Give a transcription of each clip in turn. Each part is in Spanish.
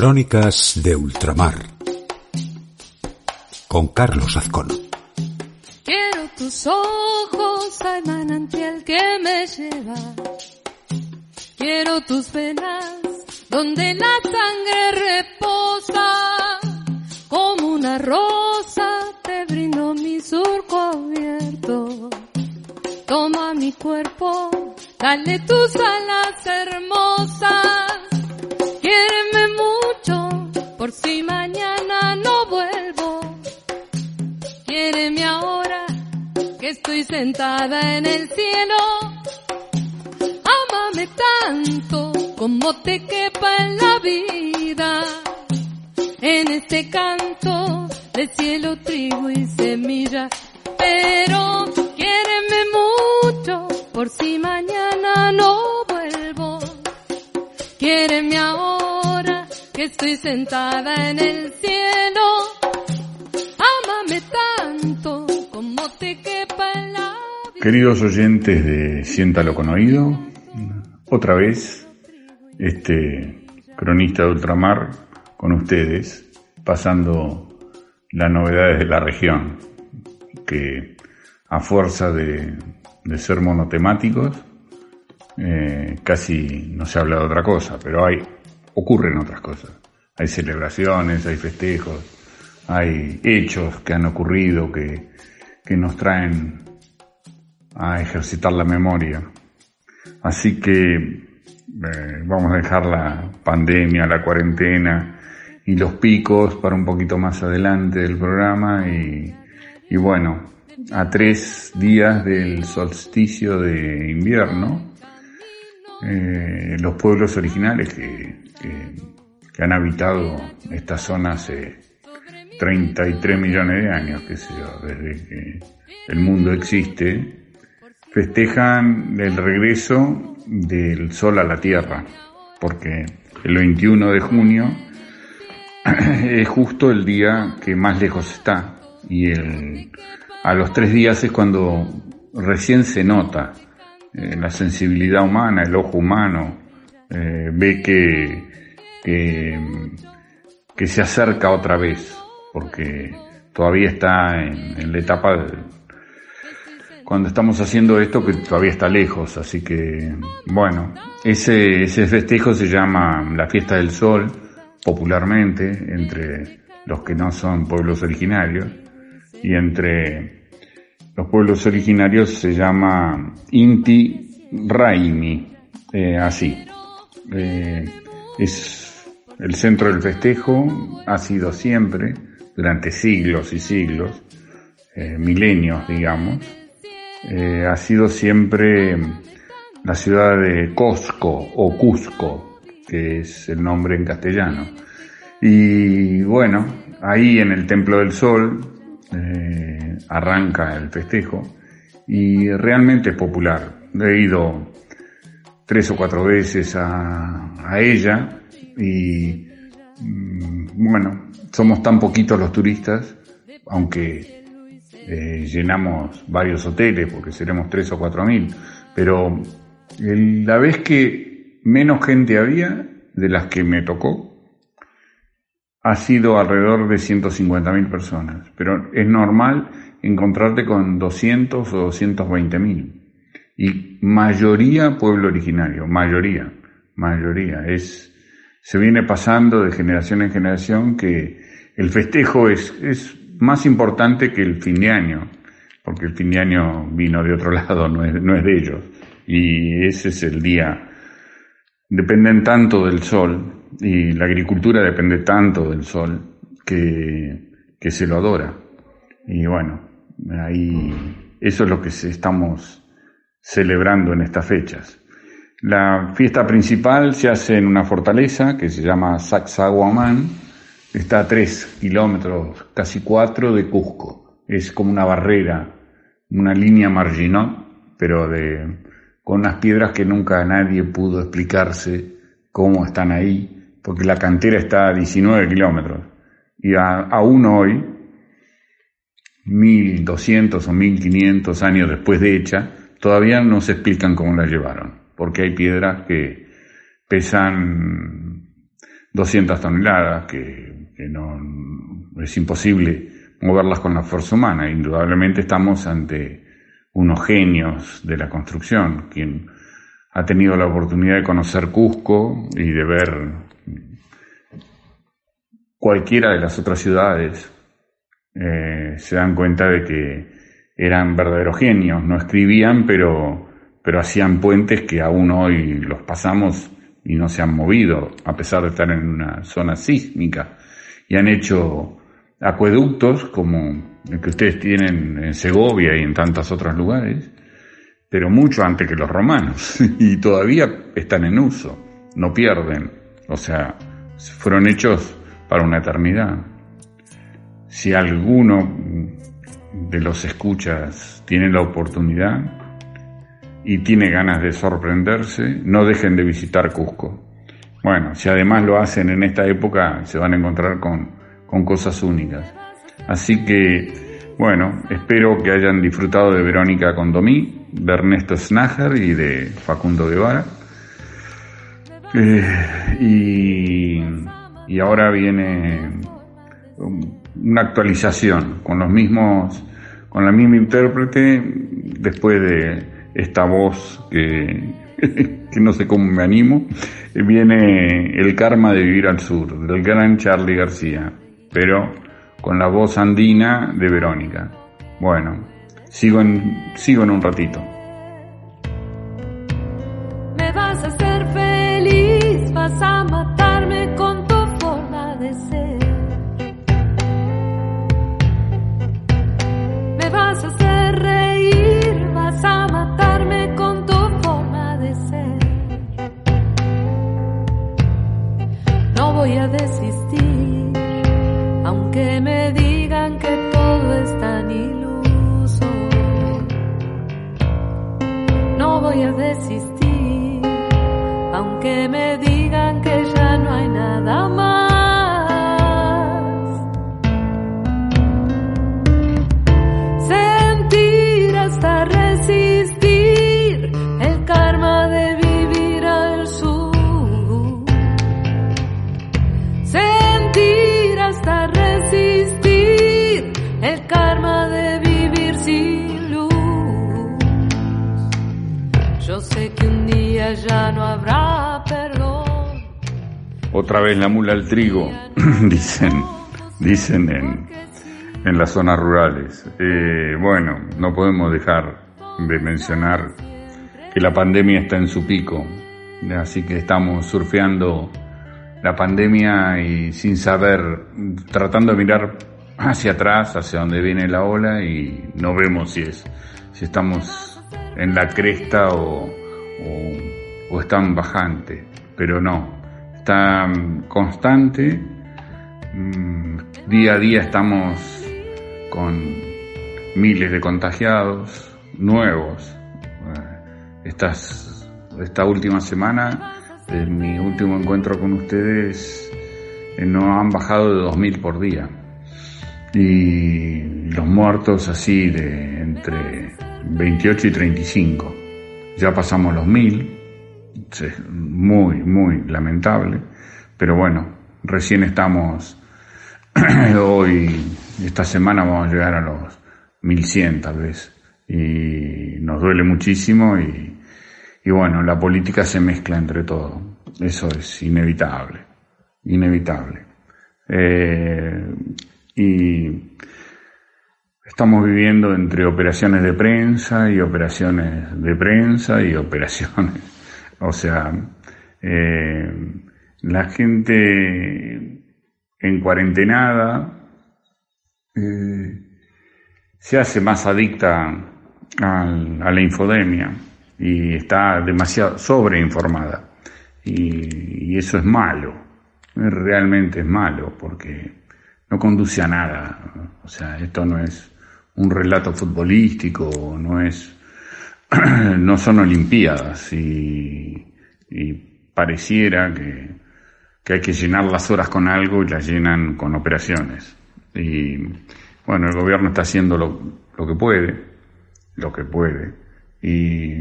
Crónicas de Ultramar con Carlos Azcón. Quiero tus ojos al manantial que me lleva. Quiero tus venas donde la sangre reposa. Como una rosa te brindo mi surco abierto. Toma mi cuerpo, dale tus alas hermosas. Si mañana no vuelvo. Quiéreme ahora, que estoy sentada en el cielo. Ámame tanto como te quepa en la vida. En este canto de cielo, trigo y semilla. Pero quiéreme mucho por si mañana no vuelvo. Quiéreme ahora que estoy sentada en el cielo. Ámame tanto como te quepa en la vida. Queridos oyentes de Siéntalo con Oído, otra vez este cronista de ultramar con ustedes, pasando las novedades de la región, que a fuerza de, de ser monotemáticos, eh, casi no se habla de otra cosa, pero hay, ocurren otras cosas. Hay celebraciones, hay festejos, hay hechos que han ocurrido que, que nos traen a ejercitar la memoria. Así que eh, vamos a dejar la pandemia, la cuarentena y los picos para un poquito más adelante del programa y, y bueno, a tres días del solsticio de invierno, eh, los pueblos originales que, que, han habitado esta zona hace 33 millones de años, que sé desde que el mundo existe, festejan el regreso del sol a la Tierra, porque el 21 de junio es justo el día que más lejos está y el, a los tres días es cuando recién se nota eh, la sensibilidad humana, el ojo humano, eh, ve que, que, que, se acerca otra vez, porque todavía está en, la etapa de, cuando estamos haciendo esto que todavía está lejos, así que bueno, ese, ese festejo se llama la fiesta del sol, popularmente, entre los que no son pueblos originarios, y entre los pueblos originarios se llama Inti Raimi, eh, así. Eh, es el centro del festejo, ha sido siempre, durante siglos y siglos, eh, milenios, digamos, ha sido siempre la ciudad de Cusco o Cusco, que es el nombre en castellano. Y bueno, ahí en el Templo del Sol eh, arranca el festejo y realmente es popular. He ido tres o cuatro veces a, ella y mm, bueno, somos tan poquitos los turistas, aunque eh, llenamos varios hoteles porque seremos tres o cuatro mil, pero la vez que menos gente había de las que me tocó ha sido alrededor de 150 mil personas, pero es normal encontrarte con 200 o 220 mil y mayoría pueblo originario, mayoría, mayoría es se viene pasando de generación en generación que el festejo es, es más importante que el fin de año, porque el fin de año vino de otro lado, no es, no es de ellos. Y ese es el día. Dependen tanto del sol y la agricultura depende tanto del sol que, que se lo adora. Y bueno, ahí eso es lo que estamos celebrando en estas fechas. La fiesta principal se hace en una fortaleza que se llama Sacsayhuamán, está a tres kilómetros, casi cuatro de Cusco. Es como una barrera, una línea marginal, pero de, con unas piedras que nunca nadie pudo explicarse cómo están ahí, porque la cantera está a 19 kilómetros. Y aún hoy, 1200 o 1500 años después de hecha, todavía no se explican cómo la llevaron, porque hay piedras que pesan 200 toneladas, que, no es imposible moverlas con la fuerza humana. Indudablemente estamos ante unos genios de la construcción, quien ha tenido la oportunidad de conocer Cusco y de ver cualquiera de las otras ciudades, eh, se dan cuenta de que eran verdaderos genios, no escribían, pero, pero hacían puentes que aún hoy los pasamos y no se han movido, a pesar de estar en una zona sísmica, y han hecho acueductos como el que ustedes tienen en Segovia y en tantos otros lugares, pero mucho antes que los romanos, y todavía están en uso, no pierden, o sea, fueron hechos para una eternidad. Si alguno de los escuchas tiene la oportunidad y tiene ganas de sorprenderse, no dejen de visitar Cusco. Bueno, si además lo hacen en esta época, se van a encontrar con, con cosas únicas. Así que, bueno, espero que hayan disfrutado de Verónica Condomí, de Ernesto Snager y de Facundo Guevara. Eh, y, y ahora viene una actualización con los mismos, con la misma intérprete, después de esta voz que, que no sé cómo me animo, viene El karma de vivir al sur, del gran Charlie García, pero con la voz andina de Verónica. Bueno, sigo en, sigo en un ratito. Me vas a hacer feliz, vas a matarme con Otra vez la mula al trigo, dicen, dicen en, en las zonas rurales. Eh, bueno, no podemos dejar de mencionar que la pandemia está en su pico, así que estamos surfeando la pandemia y sin saber, tratando de mirar hacia atrás, hacia donde viene la ola y no vemos si es, si estamos en la cresta o, o están bajante, pero no, está constante, mm, día a día estamos con miles de contagiados nuevos. Eh, estas, esta última semana, en mi último encuentro con ustedes, eh, no han bajado de 2.000 por día. Y los muertos así de entre 28 y 35. Ya pasamos los 1.000 muy, muy lamentable, pero bueno, recién estamos, hoy, esta semana vamos a llegar a los 1100 tal vez, y nos duele muchísimo y, y bueno, la política se mezcla entre todo, eso es inevitable, inevitable. Eh, y estamos viviendo entre operaciones de prensa y operaciones de prensa y operaciones o sea, eh, la gente en cuarentenada eh, se hace más adicta a, la infodemia y está demasiado sobreinformada. Y, y eso es malo, realmente es malo porque no conduce a nada. O sea, esto no es un relato futbolístico, no es no son Olimpiadas y, pareciera que, hay que llenar las horas con algo y las llenan con operaciones. Y bueno, el gobierno está haciendo lo, que puede, lo que puede. Y,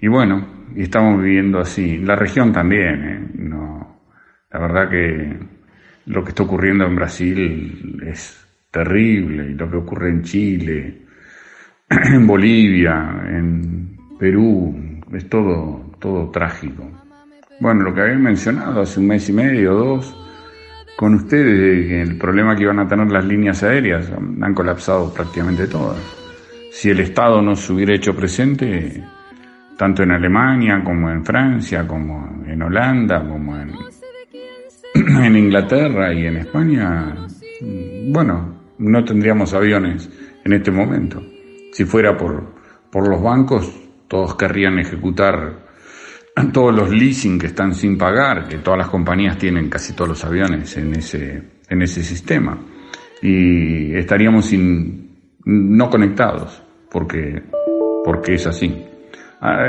y bueno, y estamos viviendo así. La región también, ¿eh? no, La verdad que lo que está ocurriendo en Brasil es terrible y lo que ocurre en Chile, en Bolivia, en Perú, es todo, todo trágico. Bueno, lo que había mencionado hace un mes y medio dos, con ustedes, el problema que iban a tener las líneas aéreas, han colapsado prácticamente todas. Si el Estado no se hubiera hecho presente, tanto en Alemania como en Francia, como en Holanda, como en, en Inglaterra y en España, bueno, no tendríamos aviones en este momento. Si fuera por, por los bancos, todos querrían ejecutar todos los leasing que están sin pagar, que todas las compañías tienen casi todos los aviones en ese, en ese sistema. Y estaríamos sin, no conectados, porque, porque es así. Ah,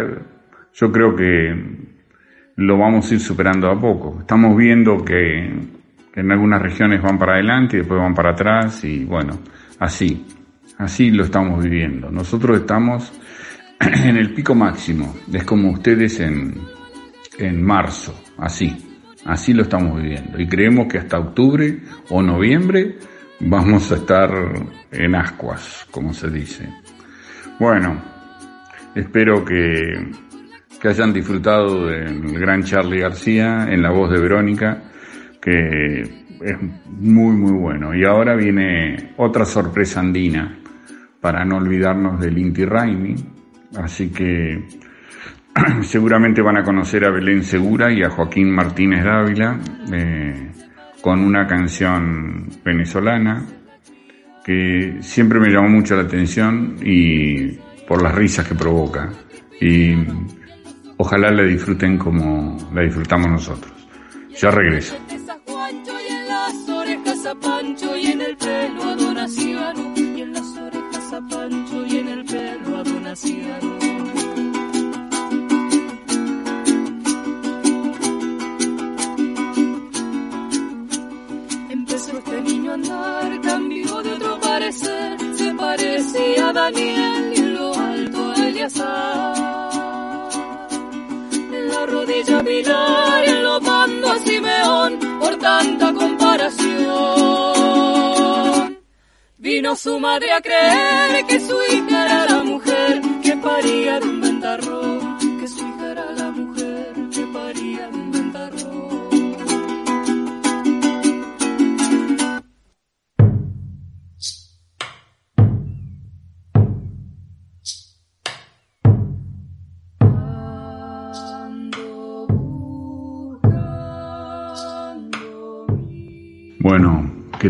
yo creo que lo vamos a ir superando a poco. Estamos viendo que en algunas regiones van para adelante y después van para atrás y bueno, así, así lo estamos viviendo. Nosotros estamos en el pico máximo, es como ustedes en, en marzo, así, así lo estamos viviendo. Y creemos que hasta octubre o noviembre vamos a estar en ascuas, como se dice. Bueno, espero que, que hayan disfrutado del gran Charlie García en la voz de Verónica, que es muy muy bueno. Y ahora viene otra sorpresa andina, para no olvidarnos del Inti Raimi, Así que seguramente van a conocer a Belén Segura y a Joaquín Martínez Dávila eh, con una canción venezolana que siempre me llamó mucho la atención y por las risas que provoca. Y ojalá la disfruten como la disfrutamos nosotros. Ya regreso. Tanta comparación. Vino su madre a creer que su hija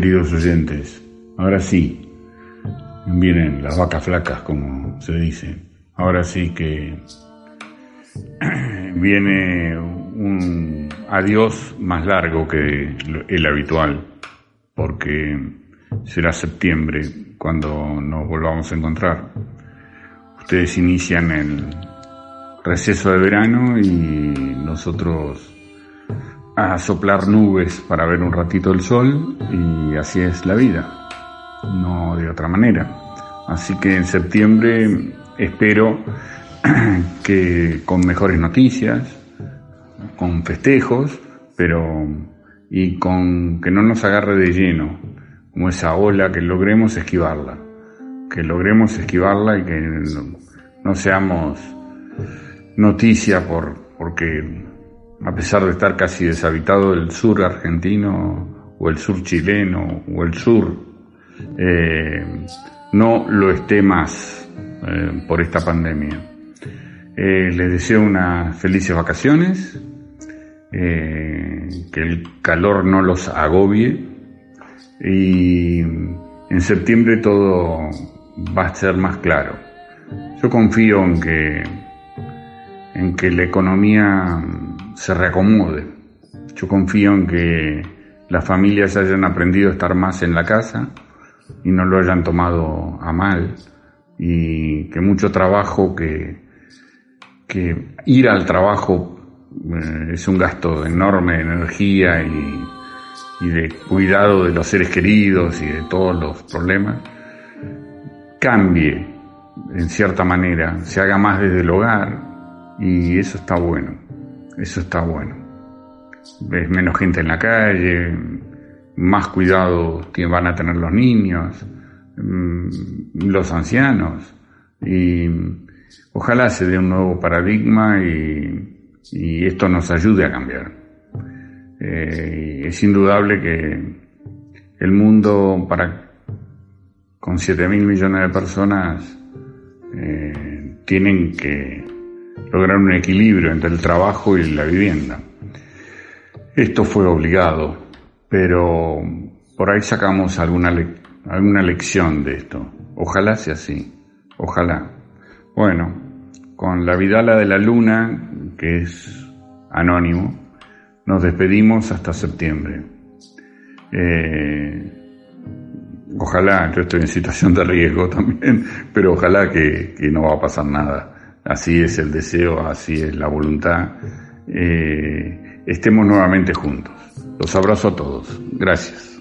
queridos oyentes, ahora sí, vienen las vacas flacas, como se dice. Ahora sí que viene un adiós más largo que el habitual, porque será septiembre cuando nos volvamos a encontrar. Ustedes inician el receso de verano y nosotros a soplar nubes para ver un ratito el sol y así es la vida, no de otra manera. Así que en septiembre espero que con mejores noticias, con festejos, pero y con que no nos agarre de lleno, como esa ola, que logremos esquivarla, que logremos esquivarla y que no, no seamos noticia por porque a pesar de estar casi deshabitado el sur argentino o el sur chileno o el sur, eh, no lo esté más eh, por esta pandemia. Eh, les deseo unas felices vacaciones, que el calor no los agobie y en septiembre todo va a ser más claro. Yo confío en que, en que la economía se reacomode. Yo confío en que las familias hayan aprendido a estar más en la casa y no lo hayan tomado a mal y que mucho trabajo que, que ir al trabajo eh, es un gasto enorme de energía y, y de cuidado de los seres queridos y de todos los problemas, cambie en cierta manera, se haga más desde el hogar y eso está bueno. Eso está bueno. es menos gente en la calle, más cuidado que van a tener los niños, mm, los ancianos. Y ojalá se dé un nuevo paradigma y, esto nos ayude a cambiar. Eh, es indudable que el mundo para con 7 mil millones de personas eh, tienen que lograr un equilibrio entre el trabajo y la vivienda. Esto fue obligado, pero por ahí sacamos alguna, alguna lección de esto. Ojalá sea así, ojalá. Bueno, con la Vidala de la Luna, que es anónimo, nos despedimos hasta septiembre. Eh, ojalá, yo estoy en situación de riesgo también, pero ojalá que, no va a pasar nada. Así es el deseo, así es la voluntad. Eh, estemos nuevamente juntos. Los abrazo a todos. Gracias.